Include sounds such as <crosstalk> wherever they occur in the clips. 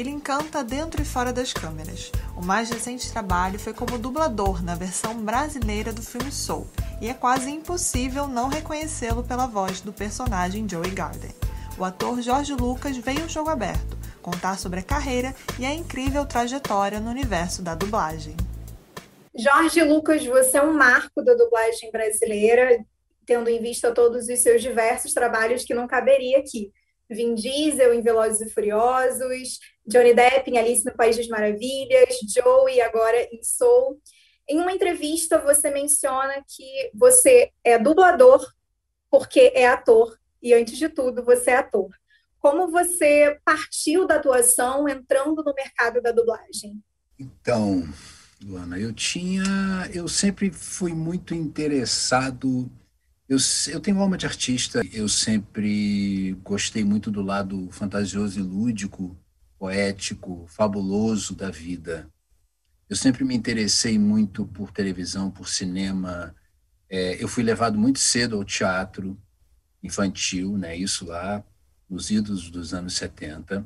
ele encanta dentro e fora das câmeras. O mais recente trabalho foi como dublador na versão brasileira do filme Soul, e é quase impossível não reconhecê-lo pela voz do personagem Joey Garden. O ator Jorge Lucas veio ao jogo aberto, contar sobre a carreira e a incrível trajetória no universo da dublagem. Jorge Lucas, você é um marco da dublagem brasileira, tendo em vista todos os seus diversos trabalhos que não caberia aqui. Vin Diesel em Velozes e Furiosos, Johnny Depp em Alice no País das Maravilhas, Joey agora em Soul. Em uma entrevista, você menciona que você é dublador porque é ator, e antes de tudo, você é ator. Como você partiu da atuação entrando no mercado da dublagem? Então, Luana, eu tinha. Eu sempre fui muito interessado. Eu, eu tenho alma de artista, eu sempre gostei muito do lado fantasioso e lúdico, poético, fabuloso da vida. Eu sempre me interessei muito por televisão, por cinema. É, eu fui levado muito cedo ao teatro infantil, né? Isso lá nos idos dos anos 70.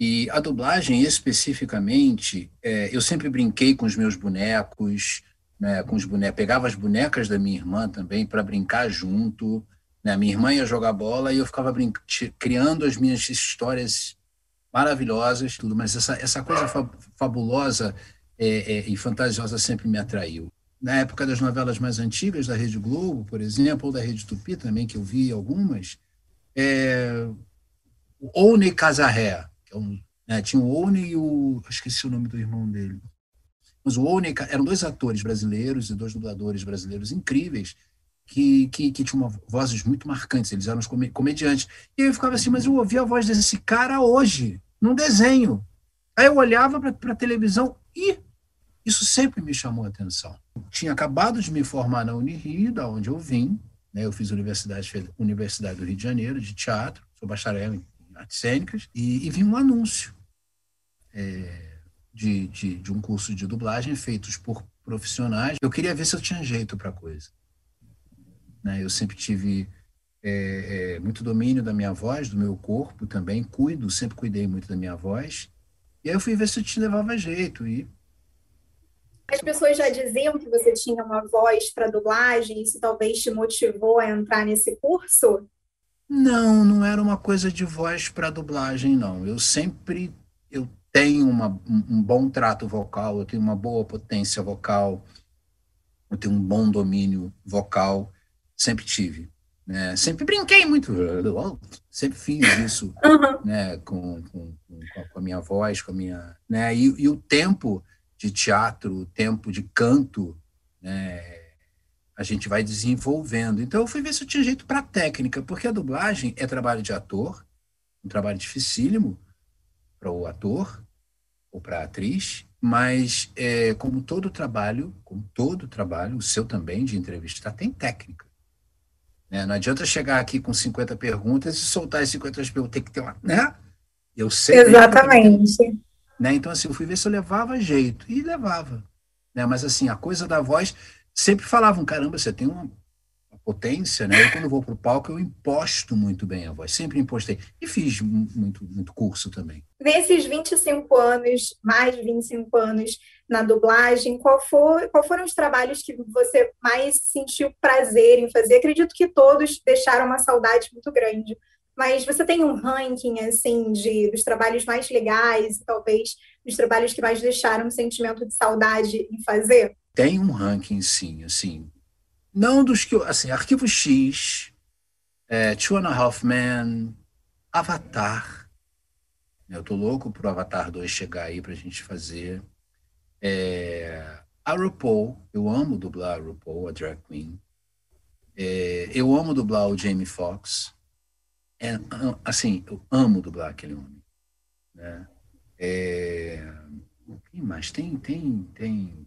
E a dublagem, especificamente, é, eu sempre brinquei com os meus bonecos, né, com os bonecos, pegava as bonecas da minha irmã também para brincar junto. Né? Minha irmã ia jogar bola e eu ficava criando as minhas histórias maravilhosas, tudo. Mas essa, essa coisa fa fabulosa é, é, e fantasiosa sempre me atraiu. Na época das novelas mais antigas da Rede Globo, por exemplo, ou da Rede Tupi também, que eu vi algumas, é, o Oune Casarré, que é um, né, tinha o Oune e o. esqueci o nome do irmão dele. Mas o Oune eram dois atores brasileiros e dois dubladores brasileiros incríveis que, que, que tinham uma, vozes muito marcantes, eles eram os comediantes. E eu ficava assim, mas eu ouvi a voz desse cara hoje, num desenho. Aí eu olhava para a televisão e isso sempre me chamou a atenção. tinha acabado de me formar na Unirio, da onde eu vim, né? eu fiz Universidade, Universidade do Rio de Janeiro, de teatro, sou bacharel em artes cênicas, e, e vi um anúncio é, de, de, de, um curso de dublagem feitos por profissionais. Eu queria ver se eu tinha jeito para a coisa. Né? Eu sempre tive é, é, muito domínio da minha voz, do meu corpo também, cuido, sempre cuidei muito da minha voz. E aí eu fui ver se eu te levava jeito. E as pessoas já diziam que você tinha uma voz para dublagem, isso talvez te motivou a entrar nesse curso? Não, não era uma coisa de voz para dublagem, não. Eu sempre eu tenho uma, um bom trato vocal, eu tenho uma boa potência vocal, eu tenho um bom domínio vocal, sempre tive. Né? Sempre brinquei muito, <laughs> sempre fiz isso <laughs> uhum. né? com, com, com, a minha voz, com a minha. Né? E, e o tempo de teatro, o tempo de canto, né? a gente vai desenvolvendo. Então eu fui ver se eu tinha jeito para técnica, porque a dublagem é trabalho de ator, um trabalho dificílimo para o ator ou para a atriz, mas é, como todo trabalho, como todo trabalho, o seu também de entrevistar tem técnica. Né? Não adianta chegar aqui com 50 perguntas e soltar as 50 perguntas, tem que ter uma, né? Eu sei. Exatamente. Ter, né? Então assim, eu fui ver se eu levava jeito e levava, né? Mas assim, a coisa da voz sempre falavam, caramba, você tem uma potência, né? Eu, quando vou para o palco, eu imposto muito bem a voz, sempre impostei. E fiz muito, muito curso também. Nesses 25 anos, mais de 25 anos na dublagem, qual, for, qual foram os trabalhos que você mais sentiu prazer em fazer? Acredito que todos deixaram uma saudade muito grande. Mas você tem um ranking, assim, de, dos trabalhos mais legais, talvez dos trabalhos que mais deixaram um sentimento de saudade em fazer? Tem um ranking, sim, assim. Não dos que. Assim, Arquivo X, é, Two and a Half Men, Avatar. Eu tô louco pro Avatar 2 chegar aí pra gente fazer. É, a RuPaul, eu amo dublar a RuPaul, a drag queen. É, eu amo dublar o Jamie Foxx. É, assim, eu amo dublar aquele homem. Né? É, quem mais? Tem, tem, tem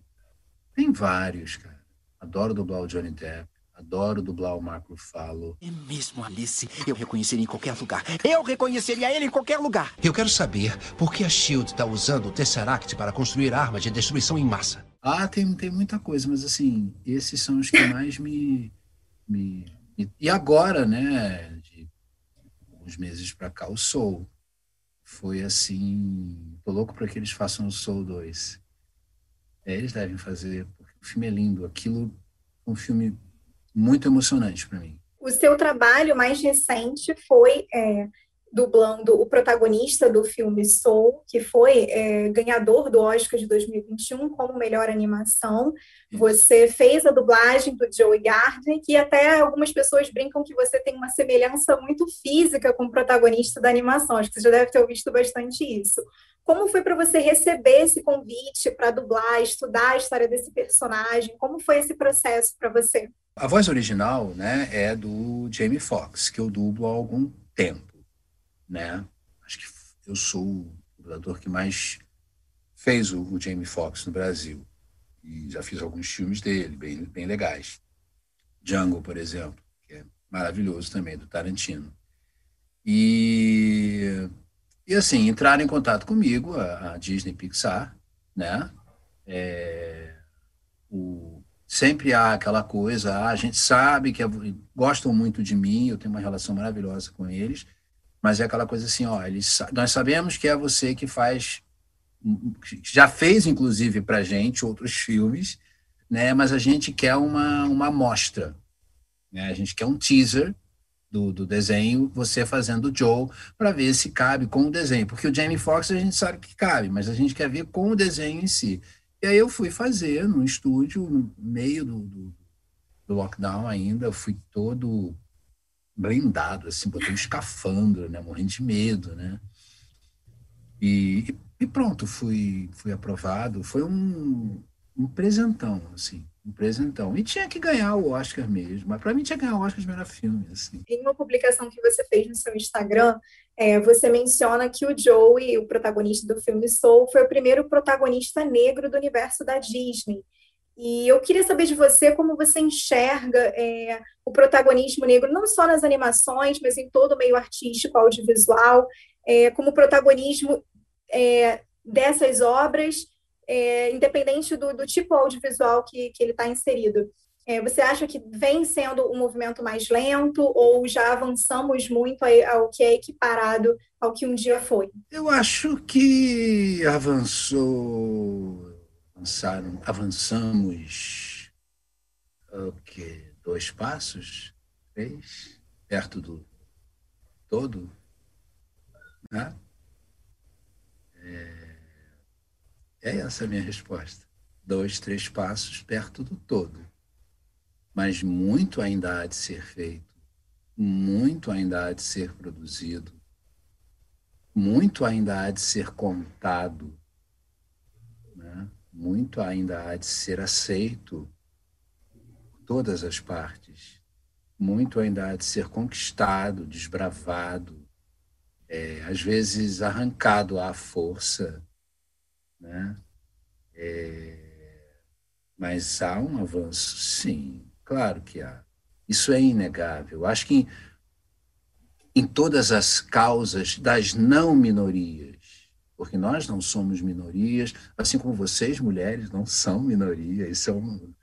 tem vários, cara. Adoro dublar o Johnny Depp. Adoro dublar o Marco Ruffalo. É mesmo, Alice. Eu reconheceria em qualquer lugar. Eu reconheceria ele em qualquer lugar. Eu quero saber por que a SHIELD está usando o Tesseract para construir armas de destruição em massa. Ah, tem, tem muita coisa, mas assim, esses são os que mais me... me, me... E agora, né, de uns meses para cá, o Soul. foi assim. Tô louco para que eles façam o Soul 2. É, eles devem fazer, o filme é lindo. Aquilo é um filme muito emocionante para mim. O seu trabalho mais recente foi é, dublando o protagonista do filme Soul, que foi é, ganhador do Oscar de 2021 como melhor animação. Você fez a dublagem do Joey Gardner, que até algumas pessoas brincam que você tem uma semelhança muito física com o protagonista da animação. Acho que você já deve ter visto bastante isso. Como foi para você receber esse convite para dublar, estudar a história desse personagem? Como foi esse processo para você? A voz original, né, é do Jamie Foxx, que eu dublo há algum tempo, né? Acho que eu sou o dublador que mais fez o, o Jamie Foxx no Brasil. E já fiz alguns filmes dele, bem, bem legais. Django, por exemplo, que é maravilhoso também, do Tarantino. E, e assim, entraram em contato comigo, a, a Disney Pixar, né? É, o sempre há aquela coisa, ah, a gente sabe que é, gostam muito de mim, eu tenho uma relação maravilhosa com eles, mas é aquela coisa assim, ó, eles, nós sabemos que é você que faz, já fez inclusive para gente outros filmes, né? Mas a gente quer uma uma amostra, né? A gente quer um teaser do, do desenho, você fazendo o Joe, para ver se cabe com o desenho, porque o Jamie Foxx a gente sabe que cabe, mas a gente quer ver com o desenho em si. E aí eu fui fazer no estúdio, no meio do, do, do lockdown ainda, eu fui todo blindado, assim, botei um escafandro, né, morrendo de medo, né. E, e pronto, fui, fui aprovado. Foi um, um presentão, assim, um presentão. E tinha que ganhar o Oscar mesmo, mas para mim tinha que ganhar o Oscar de melhor filme, assim. Em uma publicação que você fez no seu Instagram, é, você menciona que o Joey, o protagonista do filme Soul, foi o primeiro protagonista negro do universo da Disney. E eu queria saber de você como você enxerga é, o protagonismo negro, não só nas animações, mas em todo o meio artístico, audiovisual, é, como protagonismo é, dessas obras, é, independente do, do, tipo audiovisual que, que ele está inserido. É, você acha que vem sendo um movimento mais lento ou já avançamos muito ao que é equiparado ao que um dia foi? Eu acho que avançou, avançaram, avançamos o que dois passos, três, perto do todo, né? É, é essa a minha resposta. Dois, três passos perto do todo mas muito ainda há de ser feito, muito ainda há de ser produzido, muito ainda há de ser contado? Muito ainda há de ser aceito por todas as partes, muito ainda há de ser conquistado, desbravado, é, às vezes arrancado à força, né? É, mas há um avanço, sim, Claro que há. Isso é inegável. Acho que em, em todas as causas das não minorias, porque nós não somos minorias, assim como vocês, mulheres, não são minorias, são.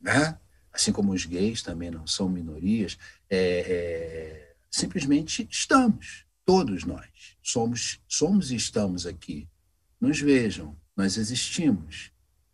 Né? Assim como os gays também não são minorias, é, é, simplesmente estamos, todos nós, somos, somos e estamos aqui. Nos vejam, nós existimos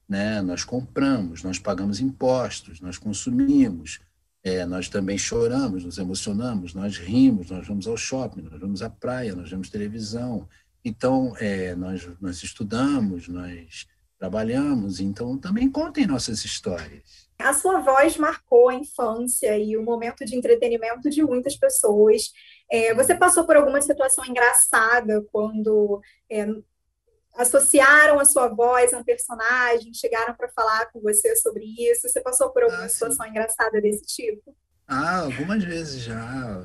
né? Nós compramos, nós pagamos impostos, nós consumimos, é, nós também choramos, nos emocionamos, nós rimos, nós vamos ao shopping, nós vamos à praia, nós vemos televisão. Então, é, nós, nós estudamos, nós trabalhamos, então também contem nossas histórias. A sua voz marcou a infância e o momento de entretenimento de muitas pessoas. É, você passou por alguma situação engraçada quando é, associaram a sua voz a um personagem, chegaram para falar com você sobre isso? Você passou por alguma ah, situação engraçada desse tipo? Ah, algumas vezes já.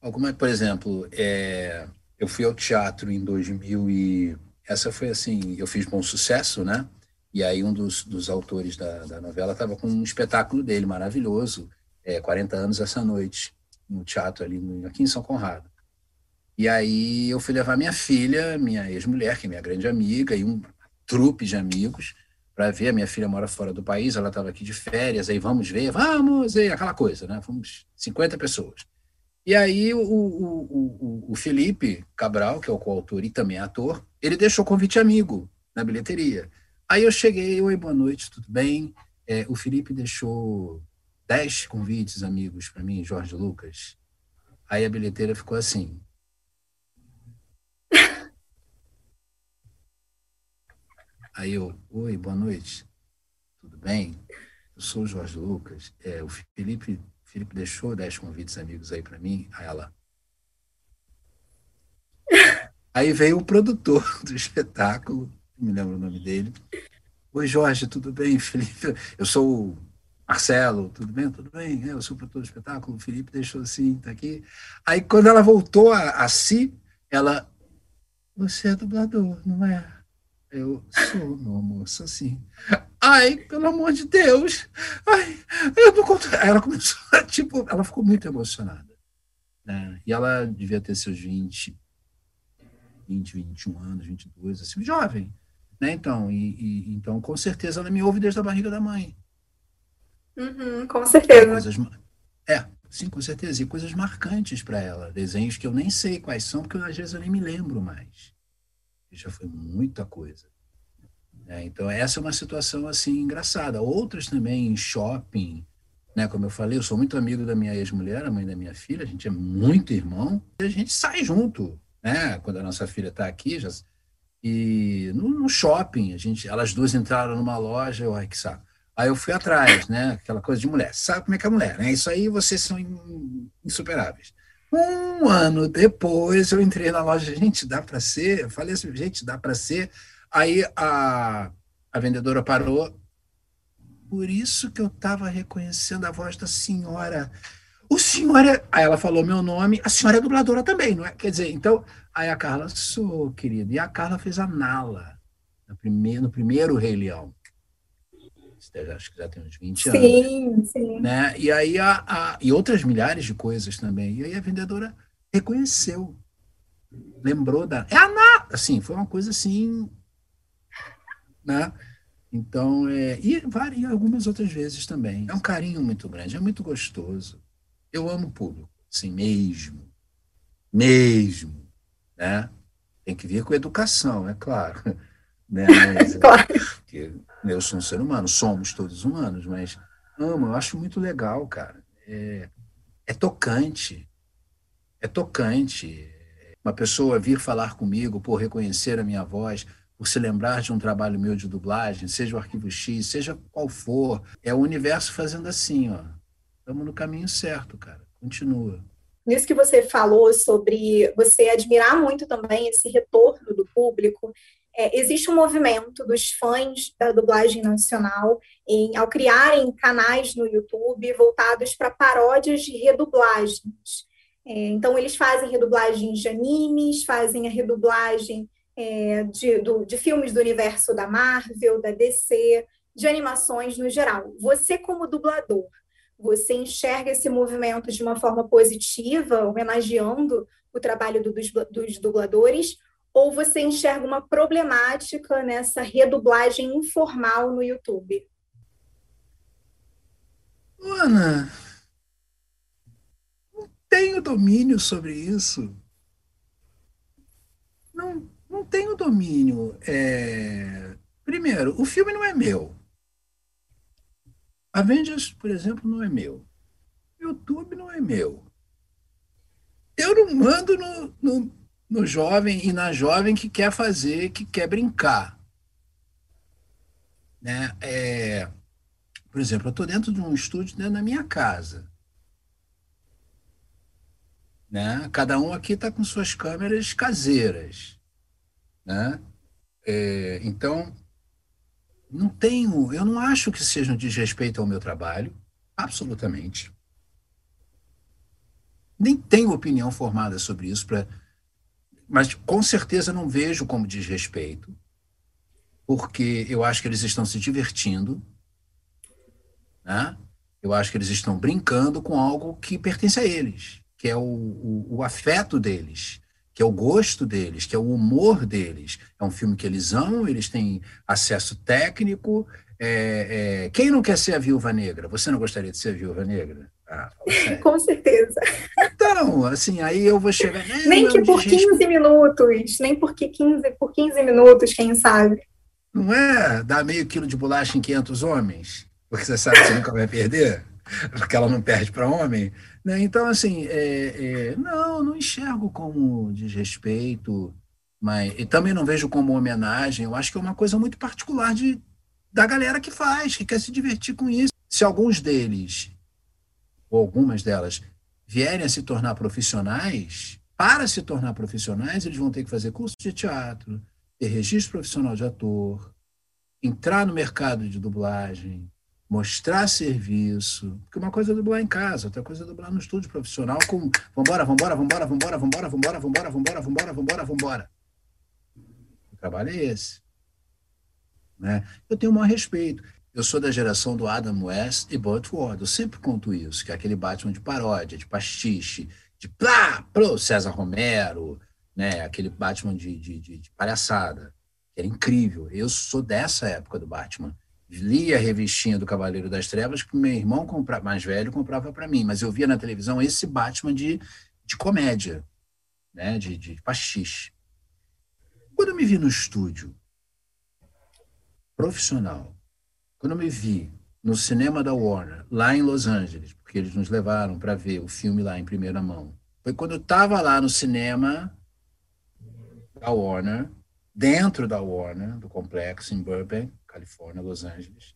Alguma, por exemplo, é, eu fui ao teatro em 2000 e essa foi assim, eu fiz bom sucesso, né? E aí um dos, dos autores da, da novela estava com um espetáculo dele maravilhoso, é, 40 anos essa noite, no teatro ali no, aqui em São Conrado. E aí eu fui levar minha filha, minha ex-mulher, que é minha grande amiga, e um trupe de amigos para ver. A minha filha mora fora do país, ela estava aqui de férias, aí vamos ver, vamos, e aquela coisa, né? Fomos 50 pessoas. E aí o, o, o, o Felipe Cabral, que é o coautor e também ator, ele deixou convite amigo na bilheteria. Aí eu cheguei, oi, boa noite, tudo bem? É, o Felipe deixou dez convites amigos para mim, Jorge Lucas. Aí a bilheteira ficou assim. Aí eu, oi, boa noite, tudo bem? Eu sou o Jorge Lucas. É, o Felipe Felipe deixou dez convites amigos aí para mim. Aí ela. Aí veio o produtor <laughs> do espetáculo, não me lembro o nome dele. Oi, Jorge, tudo bem? <laughs> Felipe, eu sou o Marcelo, tudo bem? Tudo bem? É, eu sou o produtor do espetáculo, o Felipe deixou assim, tá aqui. Aí, quando ela voltou a, a si, ela. Você é dublador, não é? Eu sou, meu amor, sou assim. Ai, pelo amor de Deus! Ai, eu não conto. Ela começou, <laughs> tipo, ela ficou muito emocionada. Né? E ela devia ter seus 20, 20, 21 anos, 22, assim, jovem. Né? Então, e, e, então, com certeza, ela me ouve desde a barriga da mãe. Uhum, com certeza. Coisas, é, sim, com certeza. E coisas marcantes para ela. Desenhos que eu nem sei quais são, porque às vezes eu nem me lembro mais já foi muita coisa. É, então, essa é uma situação assim engraçada. Outras também em shopping, né? Como eu falei, eu sou muito amigo da minha ex-mulher, a mãe da minha filha, a gente é muito irmão, e a gente sai junto, né? Quando a nossa filha está aqui, já, e no, no, shopping, a gente, elas duas entraram numa loja, eu, que saco. Aí eu fui atrás, né? Aquela coisa de mulher. Sabe como é que é mulher, né? Isso aí vocês são insuperáveis. Um ano depois, eu entrei na loja, gente, dá para ser? Eu falei assim, gente, dá para ser? Aí a, a vendedora parou. Por isso que eu estava reconhecendo a voz da senhora. O senhor é... Aí ela falou meu nome, a senhora é dubladora também, não é? Quer dizer, então, aí a Carla, sou, querida. E a Carla fez a Nala, no primeiro, no primeiro Rei Leão acho que já tem uns 20 anos. Sim, sim. Né? E aí a, a, e outras milhares de coisas também. E aí a vendedora reconheceu. Lembrou da. É a Ná! Assim, foi uma coisa assim. Né? Então, é, e varia algumas outras vezes também. É um carinho muito grande, é muito gostoso. Eu amo o público, assim, mesmo. Mesmo. Né? Tem que vir com educação, é claro. <laughs> Né? Mas, <laughs> claro. Porque eu sou um ser humano, somos todos humanos, mas amo, eu acho muito legal, cara. É, é tocante. É tocante. Uma pessoa vir falar comigo por reconhecer a minha voz, por se lembrar de um trabalho meu de dublagem, seja o Arquivo X, seja qual for, é o universo fazendo assim, ó. Estamos no caminho certo, cara. Continua. Nisso que você falou sobre você admirar muito também esse retorno do público, é, existe um movimento dos fãs da dublagem nacional em, ao criarem canais no YouTube voltados para paródias de redublagens. É, então, eles fazem redublagens de animes, fazem a redublagem é, de, do, de filmes do universo da Marvel, da DC, de animações no geral. Você, como dublador, você enxerga esse movimento de uma forma positiva, homenageando o trabalho do, dos, dos dubladores, ou você enxerga uma problemática nessa redublagem informal no YouTube? Ana, não tenho domínio sobre isso. Não, não tenho domínio. É... Primeiro, o filme não é meu. Avengers, por exemplo, não é meu. YouTube não é meu. Eu não mando no, no no jovem e na jovem que quer fazer, que quer brincar. Né? É, por exemplo, eu estou dentro de um estúdio dentro da minha casa. Né? Cada um aqui está com suas câmeras caseiras. Né? É, então, não tenho, eu não acho que seja um desrespeito ao meu trabalho, absolutamente. Nem tenho opinião formada sobre isso para mas com certeza não vejo como desrespeito, porque eu acho que eles estão se divertindo, né? eu acho que eles estão brincando com algo que pertence a eles, que é o, o, o afeto deles, que é o gosto deles, que é o humor deles. É um filme que eles amam, eles têm acesso técnico, É, é, quem não quer ser a viúva negra? Você não gostaria de ser a viúva negra? Ah, <laughs> Com certeza. Então, assim, aí eu vou chegar. Né, nem que por 15 minutos, nem porque 15, por 15 minutos, quem sabe. Não é dar meio quilo de bolacha em 500 homens, porque você sabe que você nunca vai perder, porque ela não perde para homem. Né? Então, assim, é, é, não, não enxergo como desrespeito, mas e também não vejo como homenagem. Eu acho que é uma coisa muito particular de, da galera que faz, que quer se divertir com isso. Se alguns deles, ou algumas delas, vierem a se tornar profissionais, para se tornar profissionais, eles vão ter que fazer curso de teatro, ter registro profissional de ator, entrar no mercado de dublagem, mostrar serviço. Porque uma coisa é dublar em casa, outra coisa é dublar no estúdio profissional com vambora, vambora, vambora, vambora, vambora, vambora, vambora, vambora, vambora, vambora, vambora. O trabalho é esse. Né? Eu tenho o maior respeito. Eu sou da geração do Adam West e Burt Ward. Eu sempre conto isso, que é aquele Batman de paródia, de pastiche, de plá, pro César Romero, né? Aquele Batman de, de, de, de palhaçada, era incrível. Eu sou dessa época do Batman. Lia a revistinha do Cavaleiro das Trevas que meu irmão comprava, mais velho comprava para mim, mas eu via na televisão esse Batman de, de comédia, né? de, de pastiche. Quando eu me vi no estúdio, profissional, quando eu me vi no cinema da Warner, lá em Los Angeles, porque eles nos levaram para ver o filme lá em primeira mão, foi quando eu estava lá no cinema da Warner, dentro da Warner, do complexo em Burbank, Califórnia, Los Angeles.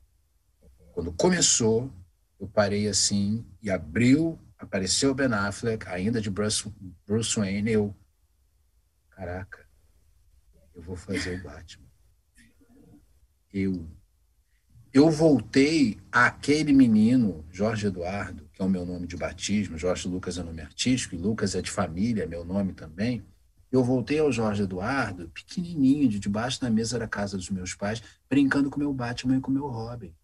Quando começou, eu parei assim e abriu, apareceu Ben Affleck, ainda de Bruce, Bruce Wayne, eu, caraca, eu vou fazer o Batman. Eu. Eu voltei àquele menino, Jorge Eduardo, que é o meu nome de batismo, Jorge Lucas é nome artístico, e Lucas é de família, meu nome também eu voltei ao Jorge Eduardo, pequenininho, de debaixo da mesa da casa dos meus pais, brincando com meu Batman e com meu Robin.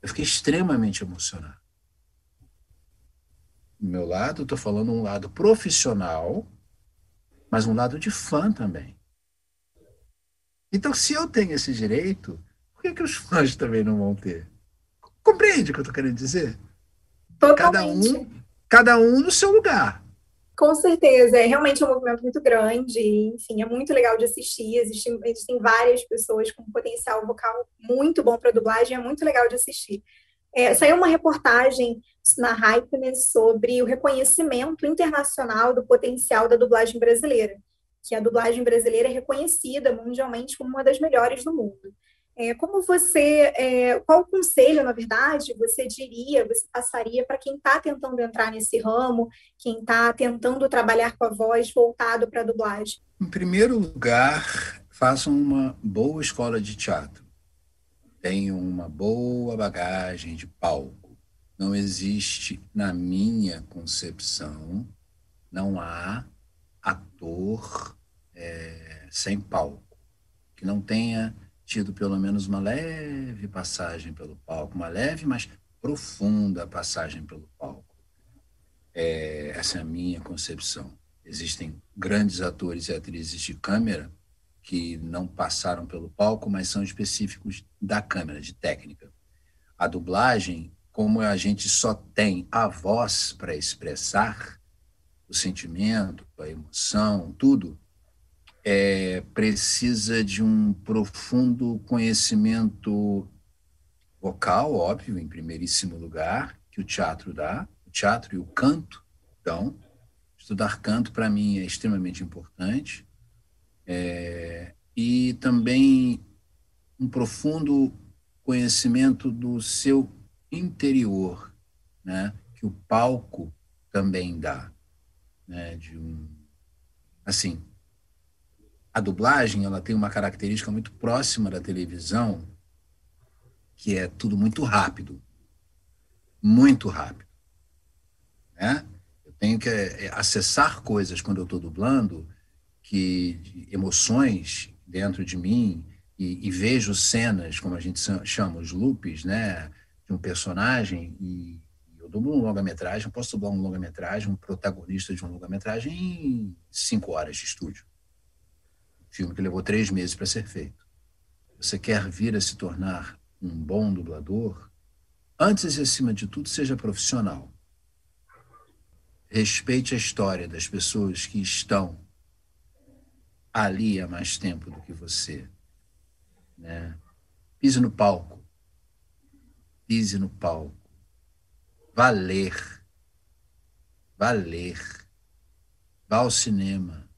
Eu fiquei extremamente emocionado. Do meu lado, estou falando um lado profissional, mas um lado de fã também. Então, se eu tenho esse direito, por que, que os <laughs> fãs também não vão ter? Compreende o que eu estou querendo dizer? Totalmente. Cada um, cada um no seu lugar. Com certeza, é realmente um movimento muito grande, enfim, é muito legal de assistir. Existem, existem várias pessoas com potencial vocal muito bom para dublagem, é muito legal de assistir. É, saiu uma reportagem na Hypeness sobre o reconhecimento internacional do potencial da dublagem brasileira, que a dublagem brasileira é reconhecida mundialmente como uma das melhores do mundo. É, como você, é, qual conselho, na verdade, você diria, você passaria para quem está tentando entrar nesse ramo, quem está tentando trabalhar com a voz voltado para a dublagem? Em primeiro lugar, façam uma boa escola de teatro. Tenham uma boa bagagem de palco. Não existe, na minha concepção, não há ator é, sem palco que não tenha tido pelo menos uma leve passagem pelo palco, uma leve, mas profunda passagem pelo palco. É, essa é a minha concepção. Existem grandes atores e atrizes de câmera que não passaram pelo palco, mas são específicos da câmera, de técnica. A dublagem, como a gente só tem a voz para expressar o sentimento, a emoção, tudo, é, precisa de um profundo conhecimento vocal, óbvio, em primeiríssimo lugar, que o teatro dá, o teatro e o canto dão. Estudar canto, para mim, é extremamente importante. É, e também um profundo conhecimento do seu interior, né? que o palco também dá. Né? De um, assim, a dublagem ela tem uma característica muito próxima da televisão, que é tudo muito rápido. Muito rápido. Né? Eu tenho que é, acessar coisas quando eu estou dublando, que emoções dentro de mim, e, e, vejo cenas, como a gente chama, os loops, né, de um personagem, e, eu dublo um longa-metragem, posso dublar um longa-metragem, um protagonista de um longa-metragem em cinco horas de estúdio filme que levou três meses para ser feito. Você quer vir a se tornar um bom dublador, antes e acima de tudo, seja profissional. Respeite a história das pessoas que estão ali há mais tempo do que você. Né? Pise no palco. Pise no palco. Valer. Valer. Vá ao cinema.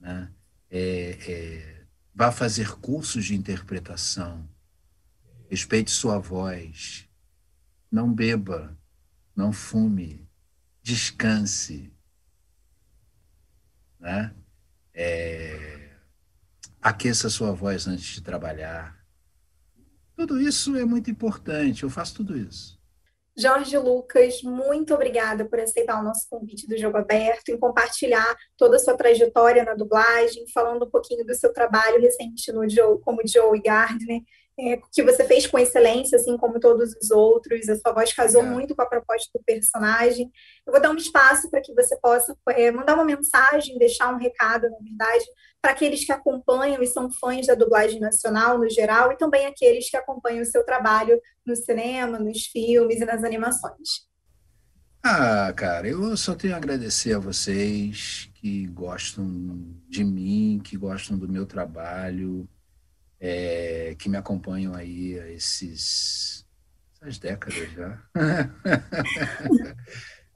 Né? É, é, vá fazer cursos de interpretação. Respeite sua voz. Não beba. Não fume. Descanse. Né? É, aqueça sua voz antes de trabalhar. Tudo isso é muito importante. Eu faço tudo isso. Jorge Lucas, muito obrigada por aceitar o nosso convite do Jogo Aberto, em compartilhar toda a sua trajetória na dublagem, falando um pouquinho do seu trabalho recente no Joe, como Joe Gardner, é, que você fez com excelência, assim como todos os outros. A sua voz casou é. muito com a proposta do personagem. Eu vou dar um espaço para que você possa é, mandar uma mensagem, deixar um recado, na verdade, para aqueles que acompanham e são fãs da dublagem nacional no geral, e também aqueles que acompanham o seu trabalho no cinema, nos filmes e nas animações. Ah, cara, eu só tenho a agradecer a vocês que gostam de mim, que gostam do meu trabalho é, que me acompanham aí esses, essas décadas já. <laughs>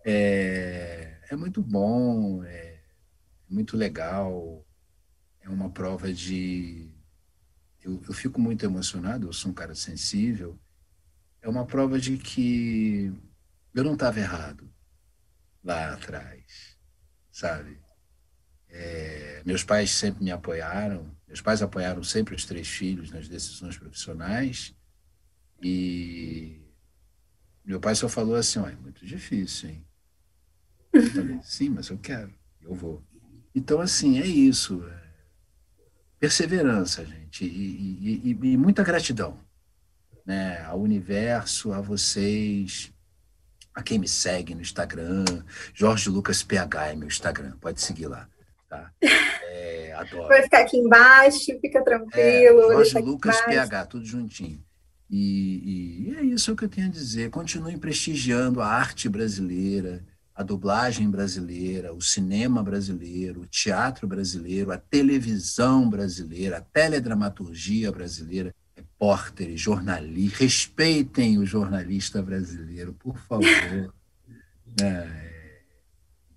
é, é, muito bom, é, muito legal, é uma prova de. Eu, eu fico muito emocionado, eu sou um cara sensível. É uma prova de que eu não estava errado lá atrás, sabe? É, meus pais sempre me apoiaram, meus pais apoiaram sempre os três filhos nas decisões profissionais e meu pai só falou assim, é muito difícil, hein? Eu falei, sim, mas eu quero, eu vou. Então, assim, é isso. É perseverança, gente, e, e, e, e muita gratidão né, ao universo, a vocês, a quem me segue no Instagram, Jorge Lucas PH é meu Instagram, pode seguir lá tá? É, adoro. Vai ficar aqui embaixo, fica tranquilo. É, Jorge Lucas PH, tudo juntinho. E, e, é isso que eu tenho a dizer. Continuem prestigiando a arte brasileira, a dublagem brasileira, o cinema brasileiro, o teatro brasileiro, a televisão brasileira, a teledramaturgia brasileira, repórteres, jornalistas. Respeitem o jornalista brasileiro, por favor. <laughs> É,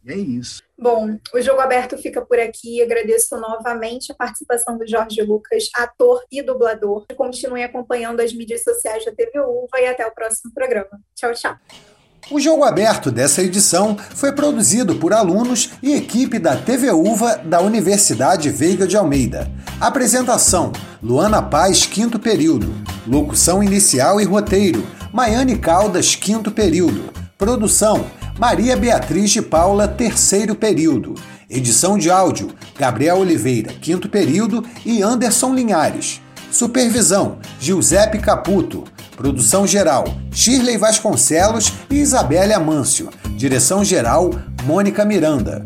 é isso. Bom, o jogo aberto fica por aqui. Agradeço novamente a participação do Jorge Lucas, ator e dublador. Continue acompanhando as mídias sociais da TV Uva e até o próximo programa. Tchau, tchau. O jogo aberto dessa edição foi produzido por alunos e equipe da TV Uva da Universidade Veiga de Almeida. Apresentação: Luana Paz, quinto período. Locução inicial e roteiro: Maiane Caldas, quinto período. Produção: Maria Beatriz de Paula, terceiro período. Edição de áudio: Gabriel Oliveira, quinto período e Anderson Linhares. Supervisão: Giuseppe Caputo. Produção geral: Shirley Vasconcelos e Isabelle Amâncio. Direção geral: Mônica Miranda.